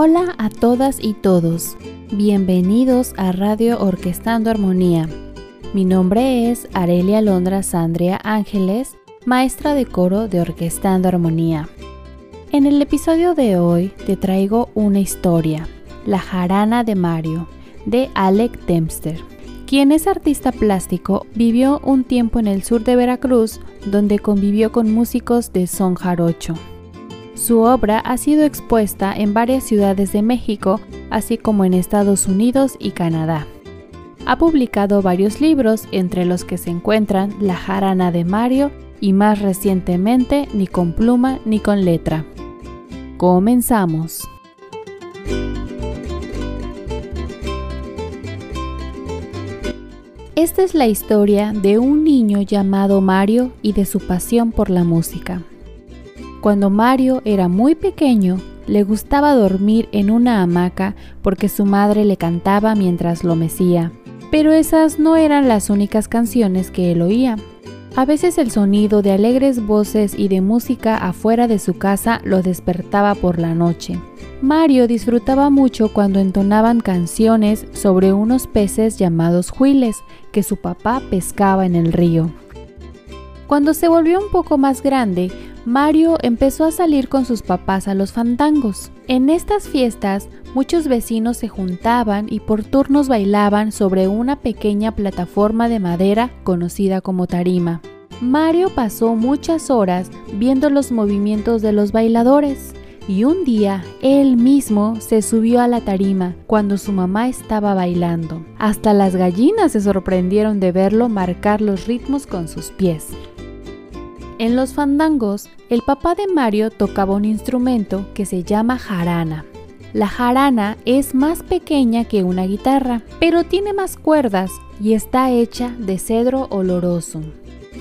Hola a todas y todos. Bienvenidos a Radio Orquestando Armonía. Mi nombre es Arelia Londra Sandria Ángeles, maestra de coro de Orquestando Armonía. En el episodio de hoy te traigo una historia, La jarana de Mario, de Alec Dempster. Quien es artista plástico, vivió un tiempo en el sur de Veracruz, donde convivió con músicos de son jarocho. Su obra ha sido expuesta en varias ciudades de México, así como en Estados Unidos y Canadá. Ha publicado varios libros, entre los que se encuentran La jarana de Mario y más recientemente Ni con pluma ni con letra. Comenzamos. Esta es la historia de un niño llamado Mario y de su pasión por la música. Cuando Mario era muy pequeño, le gustaba dormir en una hamaca porque su madre le cantaba mientras lo mecía. Pero esas no eran las únicas canciones que él oía. A veces el sonido de alegres voces y de música afuera de su casa lo despertaba por la noche. Mario disfrutaba mucho cuando entonaban canciones sobre unos peces llamados huiles que su papá pescaba en el río. Cuando se volvió un poco más grande, Mario empezó a salir con sus papás a los fandangos. En estas fiestas, muchos vecinos se juntaban y por turnos bailaban sobre una pequeña plataforma de madera conocida como tarima. Mario pasó muchas horas viendo los movimientos de los bailadores y un día él mismo se subió a la tarima cuando su mamá estaba bailando. Hasta las gallinas se sorprendieron de verlo marcar los ritmos con sus pies. En los fandangos, el papá de Mario tocaba un instrumento que se llama jarana. La jarana es más pequeña que una guitarra, pero tiene más cuerdas y está hecha de cedro oloroso.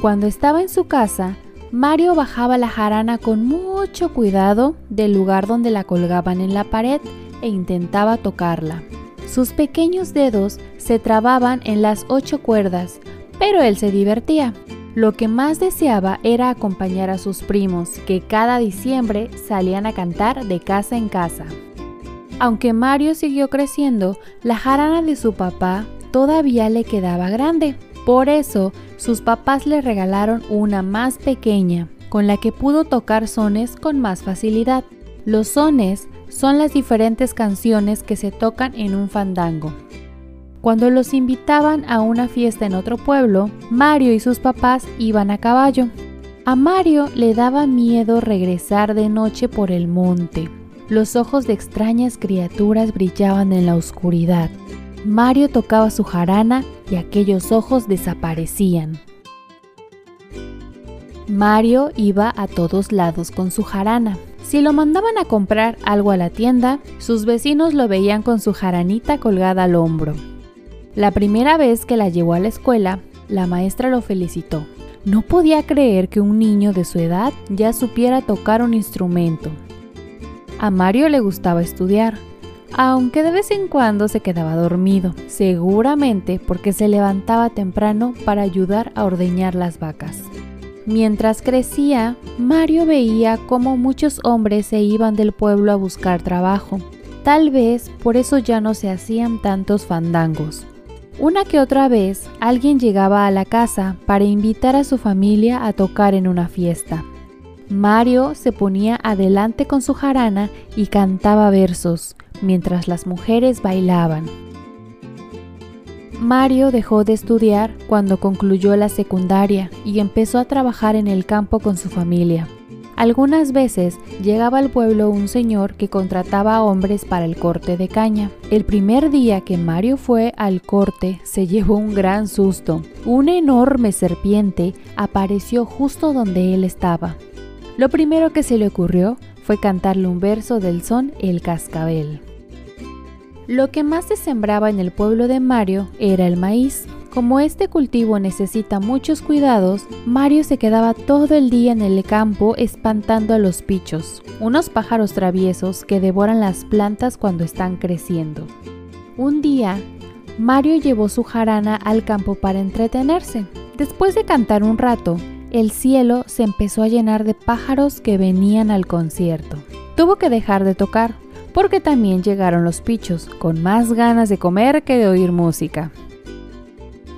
Cuando estaba en su casa, Mario bajaba la jarana con mucho cuidado del lugar donde la colgaban en la pared e intentaba tocarla. Sus pequeños dedos se trababan en las ocho cuerdas, pero él se divertía. Lo que más deseaba era acompañar a sus primos, que cada diciembre salían a cantar de casa en casa. Aunque Mario siguió creciendo, la jarana de su papá todavía le quedaba grande. Por eso, sus papás le regalaron una más pequeña, con la que pudo tocar sones con más facilidad. Los sones son las diferentes canciones que se tocan en un fandango. Cuando los invitaban a una fiesta en otro pueblo, Mario y sus papás iban a caballo. A Mario le daba miedo regresar de noche por el monte. Los ojos de extrañas criaturas brillaban en la oscuridad. Mario tocaba su jarana y aquellos ojos desaparecían. Mario iba a todos lados con su jarana. Si lo mandaban a comprar algo a la tienda, sus vecinos lo veían con su jaranita colgada al hombro. La primera vez que la llevó a la escuela, la maestra lo felicitó. No podía creer que un niño de su edad ya supiera tocar un instrumento. A Mario le gustaba estudiar, aunque de vez en cuando se quedaba dormido, seguramente porque se levantaba temprano para ayudar a ordeñar las vacas. Mientras crecía, Mario veía cómo muchos hombres se iban del pueblo a buscar trabajo. Tal vez por eso ya no se hacían tantos fandangos. Una que otra vez alguien llegaba a la casa para invitar a su familia a tocar en una fiesta. Mario se ponía adelante con su jarana y cantaba versos, mientras las mujeres bailaban. Mario dejó de estudiar cuando concluyó la secundaria y empezó a trabajar en el campo con su familia. Algunas veces llegaba al pueblo un señor que contrataba hombres para el corte de caña. El primer día que Mario fue al corte se llevó un gran susto. Una enorme serpiente apareció justo donde él estaba. Lo primero que se le ocurrió fue cantarle un verso del son El cascabel. Lo que más se sembraba en el pueblo de Mario era el maíz. Como este cultivo necesita muchos cuidados, Mario se quedaba todo el día en el campo espantando a los pichos, unos pájaros traviesos que devoran las plantas cuando están creciendo. Un día, Mario llevó su jarana al campo para entretenerse. Después de cantar un rato, el cielo se empezó a llenar de pájaros que venían al concierto. Tuvo que dejar de tocar, porque también llegaron los pichos, con más ganas de comer que de oír música.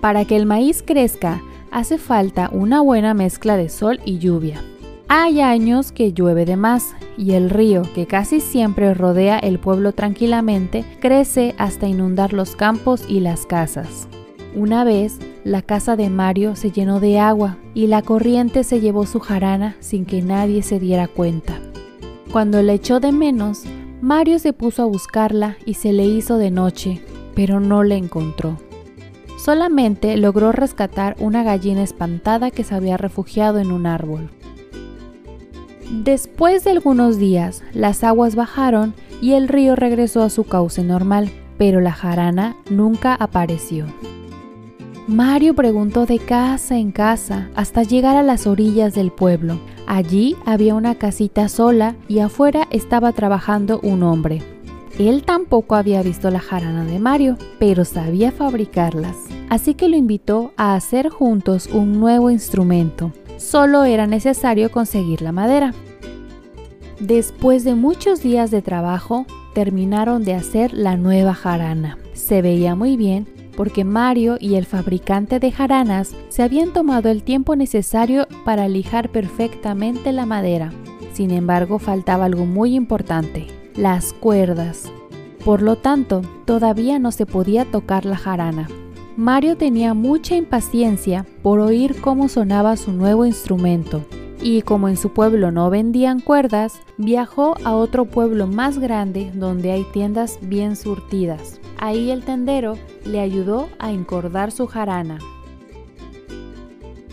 Para que el maíz crezca, hace falta una buena mezcla de sol y lluvia. Hay años que llueve de más y el río, que casi siempre rodea el pueblo tranquilamente, crece hasta inundar los campos y las casas. Una vez, la casa de Mario se llenó de agua y la corriente se llevó su jarana sin que nadie se diera cuenta. Cuando la echó de menos, Mario se puso a buscarla y se le hizo de noche, pero no la encontró. Solamente logró rescatar una gallina espantada que se había refugiado en un árbol. Después de algunos días, las aguas bajaron y el río regresó a su cauce normal, pero la jarana nunca apareció. Mario preguntó de casa en casa hasta llegar a las orillas del pueblo. Allí había una casita sola y afuera estaba trabajando un hombre. Él tampoco había visto la jarana de Mario, pero sabía fabricarlas, así que lo invitó a hacer juntos un nuevo instrumento. Solo era necesario conseguir la madera. Después de muchos días de trabajo, terminaron de hacer la nueva jarana. Se veía muy bien porque Mario y el fabricante de jaranas se habían tomado el tiempo necesario para lijar perfectamente la madera. Sin embargo, faltaba algo muy importante, las cuerdas. Por lo tanto, todavía no se podía tocar la jarana. Mario tenía mucha impaciencia por oír cómo sonaba su nuevo instrumento, y como en su pueblo no vendían cuerdas, viajó a otro pueblo más grande donde hay tiendas bien surtidas. Ahí el tendero le ayudó a encordar su jarana.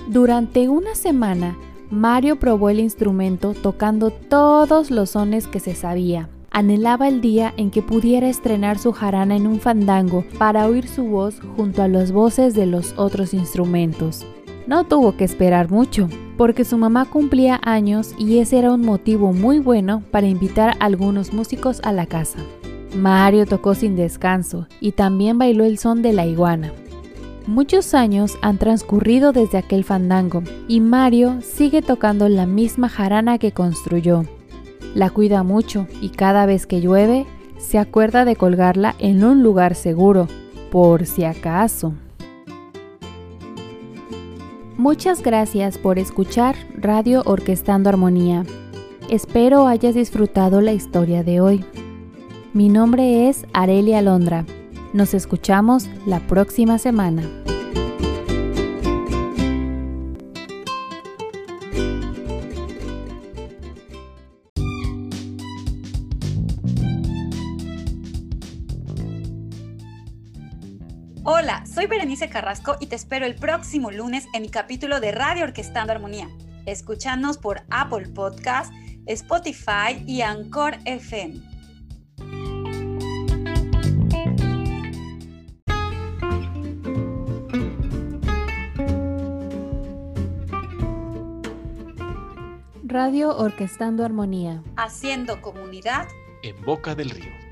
Durante una semana, Mario probó el instrumento tocando todos los sones que se sabía anhelaba el día en que pudiera estrenar su jarana en un fandango para oír su voz junto a las voces de los otros instrumentos. No tuvo que esperar mucho, porque su mamá cumplía años y ese era un motivo muy bueno para invitar a algunos músicos a la casa. Mario tocó sin descanso y también bailó el son de la iguana. Muchos años han transcurrido desde aquel fandango y Mario sigue tocando la misma jarana que construyó, la cuida mucho y cada vez que llueve se acuerda de colgarla en un lugar seguro, por si acaso. Muchas gracias por escuchar Radio Orquestando Armonía. Espero hayas disfrutado la historia de hoy. Mi nombre es Arelia Londra. Nos escuchamos la próxima semana. Hola, soy Berenice Carrasco y te espero el próximo lunes en mi capítulo de Radio Orquestando Armonía. Escúchanos por Apple Podcast, Spotify y Anchor FM. Radio Orquestando Armonía. Haciendo comunidad en Boca del Río.